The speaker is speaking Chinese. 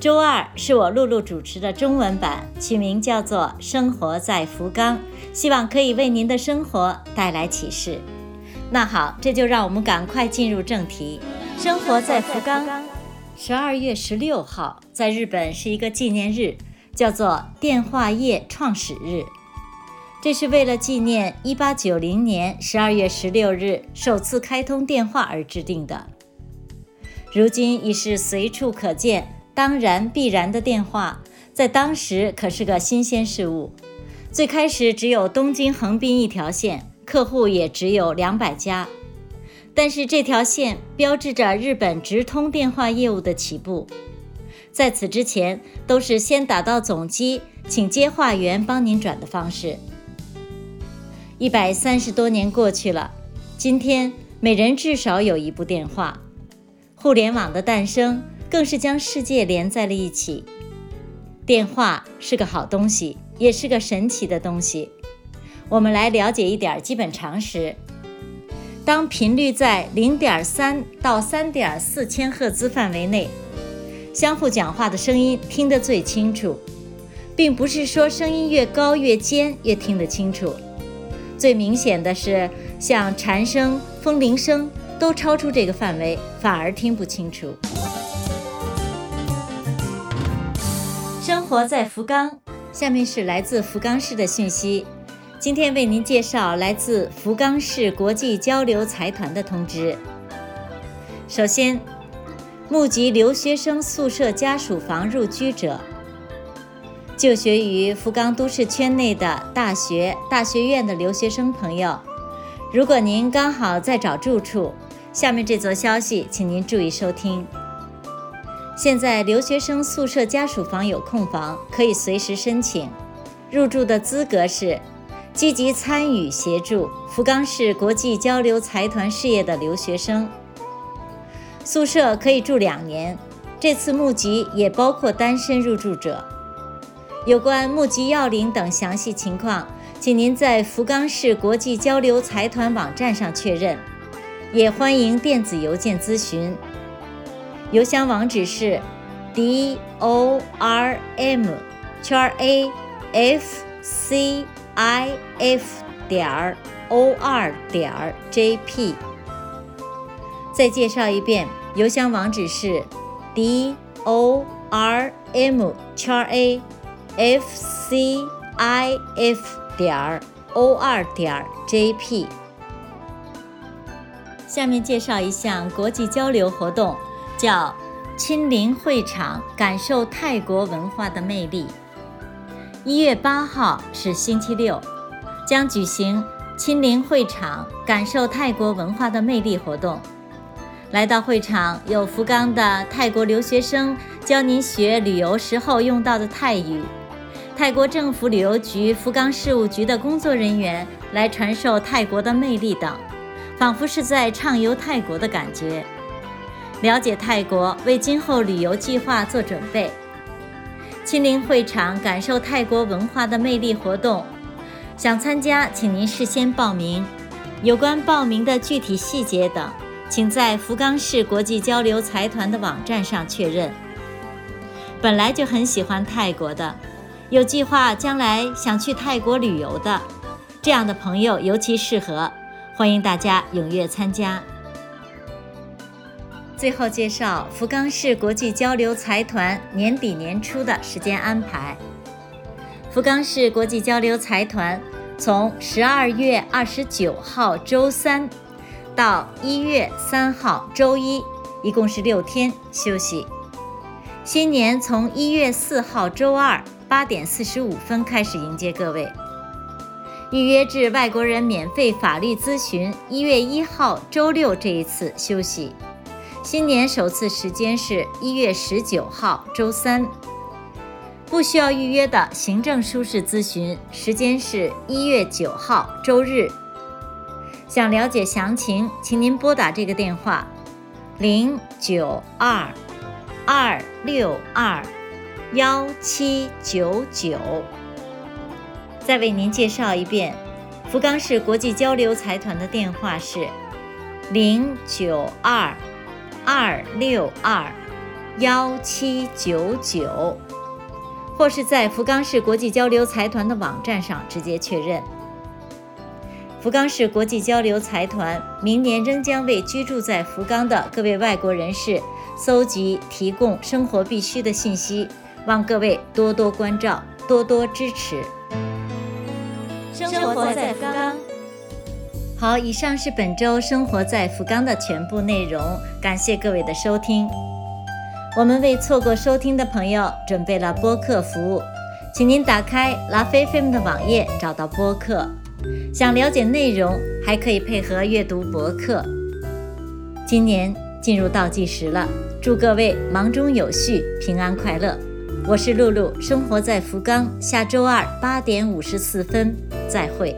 周二是我露露主持的中文版，取名叫做《生活在福冈》，希望可以为您的生活带来启示。那好，这就让我们赶快进入正题。生活在福冈，十二月十六号在日本是一个纪念日，叫做电话业创始日。这是为了纪念一八九零年十二月十六日首次开通电话而制定的。如今已是随处可见。当然，必然的电话在当时可是个新鲜事物。最开始只有东京横滨一条线，客户也只有两百家。但是这条线标志着日本直通电话业务的起步。在此之前，都是先打到总机，请接话员帮您转的方式。一百三十多年过去了，今天每人至少有一部电话。互联网的诞生。更是将世界连在了一起。电话是个好东西，也是个神奇的东西。我们来了解一点基本常识：当频率在零点三到三点四千赫兹范围内，相互讲话的声音听得最清楚，并不是说声音越高越尖越听得清楚。最明显的是，像蝉声、风铃声都超出这个范围，反而听不清楚。活在福冈，下面是来自福冈市的讯息。今天为您介绍来自福冈市国际交流财团的通知。首先，募集留学生宿舍家属房入居者，就学于福冈都市圈内的大学、大学院的留学生朋友，如果您刚好在找住处，下面这则消息，请您注意收听。现在留学生宿舍家属房有空房，可以随时申请。入住的资格是积极参与协助福冈市国际交流财团事业的留学生。宿舍可以住两年。这次募集也包括单身入住者。有关募集要领等详细情况，请您在福冈市国际交流财团网站上确认，也欢迎电子邮件咨询。邮箱网址是 d o r m 圈 a f c i f 点 o 二点 j p。再介绍一遍，邮箱网址是 d o r m 圈 a f c i f 点 o 二点 j p。下面介绍一项国际交流活动。叫亲临会场，感受泰国文化的魅力。一月八号是星期六，将举行亲临会场，感受泰国文化的魅力活动。来到会场，有福冈的泰国留学生教您学旅游时候用到的泰语，泰国政府旅游局福冈事务局的工作人员来传授泰国的魅力等，仿佛是在畅游泰国的感觉。了解泰国，为今后旅游计划做准备。亲临会场，感受泰国文化的魅力活动。想参加，请您事先报名。有关报名的具体细节等，请在福冈市国际交流财团的网站上确认。本来就很喜欢泰国的，有计划将来想去泰国旅游的，这样的朋友尤其适合，欢迎大家踊跃参加。最后介绍福冈市国际交流财团年底年初的时间安排。福冈市国际交流财团从十二月二十九号周三到一月三号周一，一共是六天休息。新年从一月四号周二八点四十五分开始迎接各位。预约制外国人免费法律咨询，一月一号周六这一次休息。新年首次时间是一月十九号周三。不需要预约的行政舒适咨询时间是一月九号周日。想了解详情，请您拨打这个电话：零九二二六二幺七九九。再为您介绍一遍，福冈市国际交流财团的电话是零九二二六二幺七九九。或是在福冈市国际交流财团的网站上直接确认。福冈市国际交流财团明年仍将为居住在福冈的各位外国人士搜集提供生活必需的信息，望各位多多关照，多多支持。生活在福冈。好，以上是本周生活在福冈的全部内容，感谢各位的收听。我们为错过收听的朋友准备了播客服务，请您打开拉菲菲姆的网页，找到播客。想了解内容，还可以配合阅读博客。今年进入倒计时了，祝各位忙中有序，平安快乐。我是露露，生活在福冈，下周二八点五十四分再会。